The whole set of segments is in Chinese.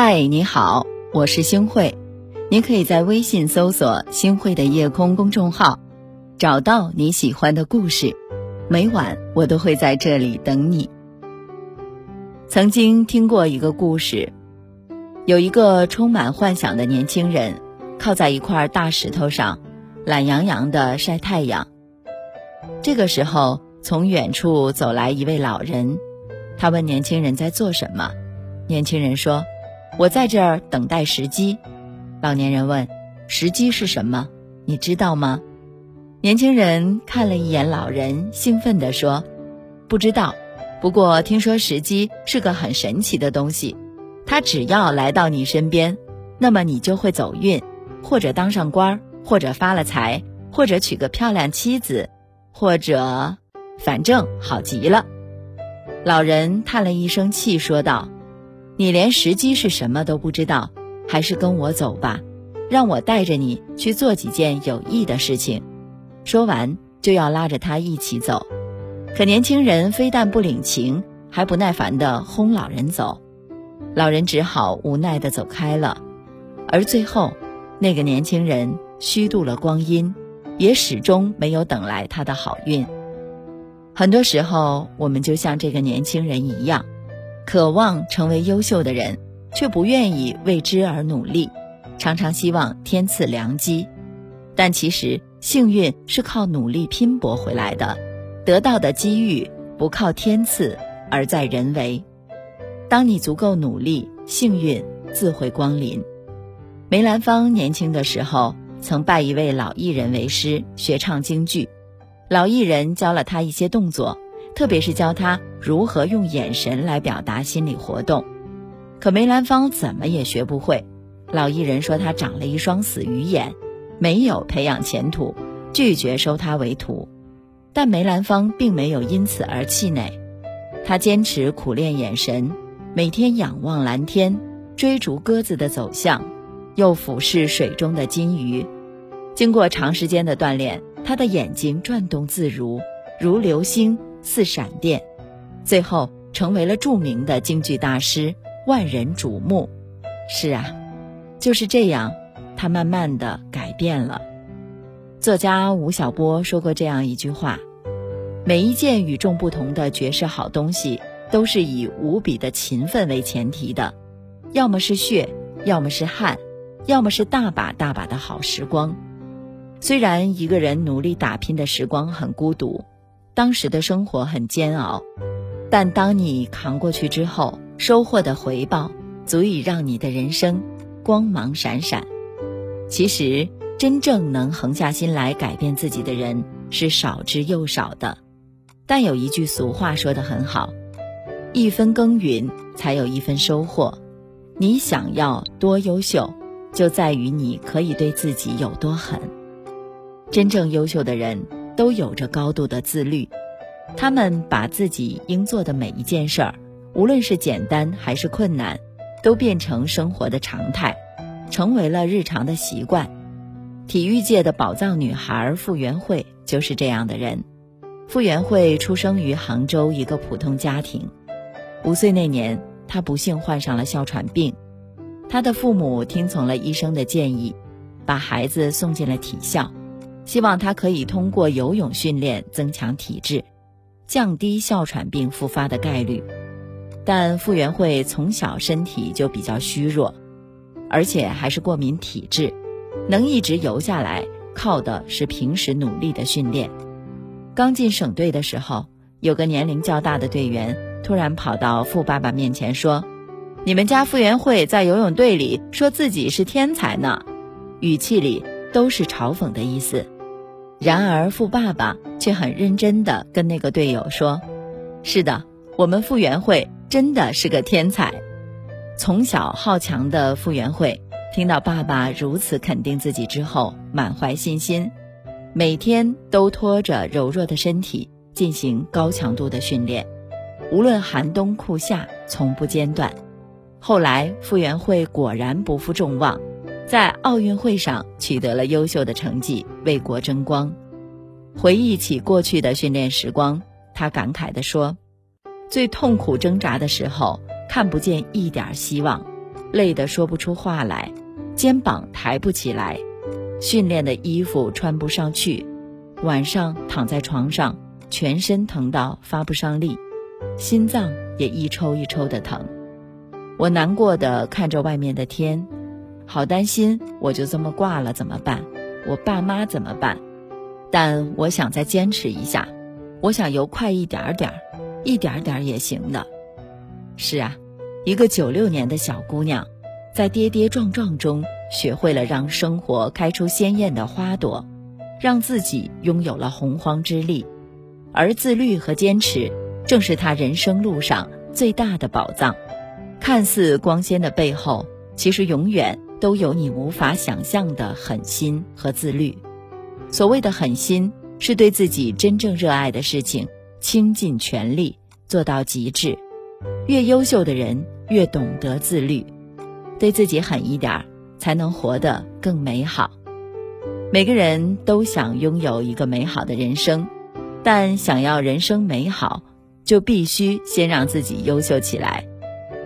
嗨，你好，我是星慧。您可以在微信搜索“星慧的夜空”公众号，找到你喜欢的故事。每晚我都会在这里等你。曾经听过一个故事，有一个充满幻想的年轻人，靠在一块大石头上，懒洋洋的晒太阳。这个时候，从远处走来一位老人，他问年轻人在做什么。年轻人说。我在这儿等待时机。老年人问：“时机是什么？你知道吗？”年轻人看了一眼老人，兴奋地说：“不知道。不过听说时机是个很神奇的东西，它只要来到你身边，那么你就会走运，或者当上官儿，或者发了财，或者娶个漂亮妻子，或者……反正好极了。”老人叹了一声气，说道。你连时机是什么都不知道，还是跟我走吧，让我带着你去做几件有益的事情。说完，就要拉着他一起走，可年轻人非但不领情，还不耐烦地轰老人走。老人只好无奈地走开了。而最后，那个年轻人虚度了光阴，也始终没有等来他的好运。很多时候，我们就像这个年轻人一样。渴望成为优秀的人，却不愿意为之而努力，常常希望天赐良机，但其实幸运是靠努力拼搏回来的，得到的机遇不靠天赐，而在人为。当你足够努力，幸运自会光临。梅兰芳年轻的时候曾拜一位老艺人为师学唱京剧，老艺人教了他一些动作。特别是教他如何用眼神来表达心理活动，可梅兰芳怎么也学不会。老艺人说他长了一双死鱼眼，没有培养前途，拒绝收他为徒。但梅兰芳并没有因此而气馁，他坚持苦练眼神，每天仰望蓝天，追逐鸽子的走向，又俯视水中的金鱼。经过长时间的锻炼，他的眼睛转动自如，如流星。似闪电，最后成为了著名的京剧大师，万人瞩目。是啊，就是这样，他慢慢的改变了。作家吴晓波说过这样一句话：每一件与众不同的绝世好东西，都是以无比的勤奋为前提的，要么是血，要么是汗，要么是大把大把的好时光。虽然一个人努力打拼的时光很孤独。当时的生活很煎熬，但当你扛过去之后，收获的回报足以让你的人生光芒闪闪。其实，真正能横下心来改变自己的人是少之又少的。但有一句俗话说得很好：“一分耕耘才有一分收获。”你想要多优秀，就在于你可以对自己有多狠。真正优秀的人。都有着高度的自律，他们把自己应做的每一件事儿，无论是简单还是困难，都变成生活的常态，成为了日常的习惯。体育界的宝藏女孩傅园慧就是这样的人。傅园慧出生于杭州一个普通家庭，五岁那年，她不幸患上了哮喘病，她的父母听从了医生的建议，把孩子送进了体校。希望他可以通过游泳训练增强体质，降低哮喘病复发的概率。但傅园慧从小身体就比较虚弱，而且还是过敏体质，能一直游下来，靠的是平时努力的训练。刚进省队的时候，有个年龄较大的队员突然跑到傅爸爸面前说：“你们家傅园慧在游泳队里说自己是天才呢。”语气里都是嘲讽的意思。然而，傅爸爸却很认真地跟那个队友说：“是的，我们傅园慧真的是个天才。”从小好强的傅园慧听到爸爸如此肯定自己之后，满怀信心，每天都拖着柔弱的身体进行高强度的训练，无论寒冬酷夏，从不间断。后来，傅园慧果然不负众望。在奥运会上取得了优秀的成绩，为国争光。回忆起过去的训练时光，他感慨地说：“最痛苦挣扎的时候，看不见一点希望，累得说不出话来，肩膀抬不起来，训练的衣服穿不上去，晚上躺在床上，全身疼到发不上力，心脏也一抽一抽的疼。我难过的看着外面的天，好担心我就这么挂了怎么办？我爸妈怎么办？但我想再坚持一下，我想游快一点点儿，一点点儿也行的。是啊，一个九六年的小姑娘，在跌跌撞撞中学会了让生活开出鲜艳的花朵，让自己拥有了洪荒之力。而自律和坚持，正是她人生路上最大的宝藏。看似光鲜的背后，其实永远都有你无法想象的狠心和自律。所谓的狠心，是对自己真正热爱的事情倾尽全力做到极致。越优秀的人越懂得自律，对自己狠一点儿，才能活得更美好。每个人都想拥有一个美好的人生，但想要人生美好，就必须先让自己优秀起来。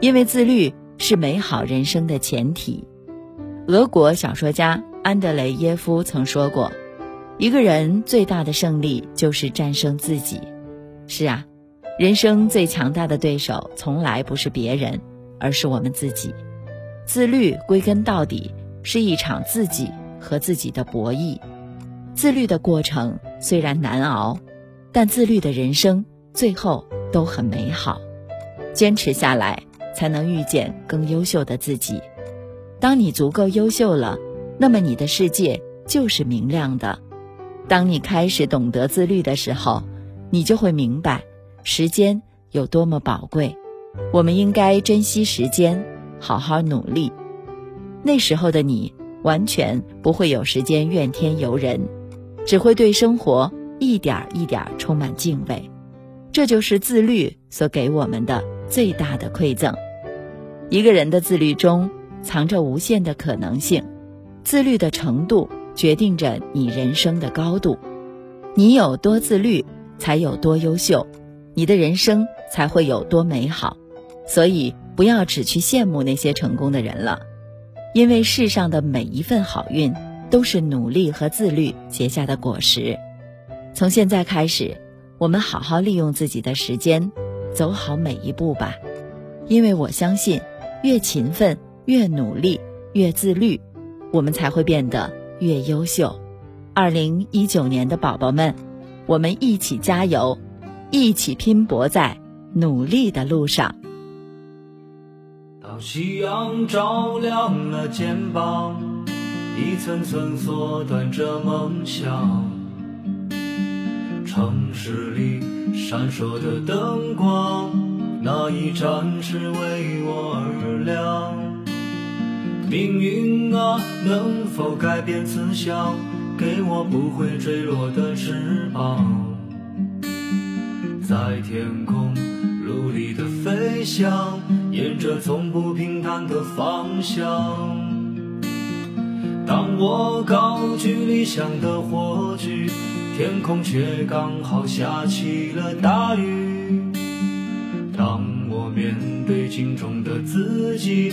因为自律是美好人生的前提。俄国小说家安德雷耶夫曾说过：“一个人最大的胜利就是战胜自己。”是啊，人生最强大的对手从来不是别人，而是我们自己。自律归根到底是一场自己和自己的博弈。自律的过程虽然难熬，但自律的人生最后都很美好。坚持下来。才能遇见更优秀的自己。当你足够优秀了，那么你的世界就是明亮的。当你开始懂得自律的时候，你就会明白时间有多么宝贵。我们应该珍惜时间，好好努力。那时候的你，完全不会有时间怨天尤人，只会对生活一点一点充满敬畏。这就是自律所给我们的最大的馈赠。一个人的自律中藏着无限的可能性，自律的程度决定着你人生的高度。你有多自律，才有多优秀，你的人生才会有多美好。所以，不要只去羡慕那些成功的人了，因为世上的每一份好运都是努力和自律结下的果实。从现在开始，我们好好利用自己的时间，走好每一步吧，因为我相信。越勤奋，越努力，越自律，我们才会变得越优秀。二零一九年的宝宝们，我们一起加油，一起拼搏在努力的路上。当夕阳照亮了肩膀，一层层缩短着梦想。城市里闪烁的灯光。那一盏是为我而亮，命运啊，能否改变慈祥，给我不会坠落的翅膀，在天空努力的飞翔，沿着从不平坦的方向。当我高举理想的火炬，天空却刚好下起了大雨。当我面对镜中的自己，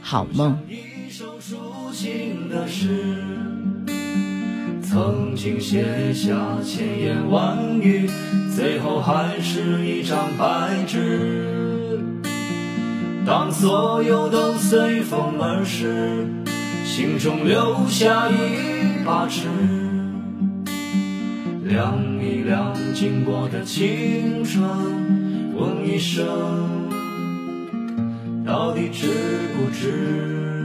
好梦。曾经写下千言万语，最后还是一张白纸。当所有都随风而逝，心中留下一把尺，量一量经过的青春。问一声，到底值不值？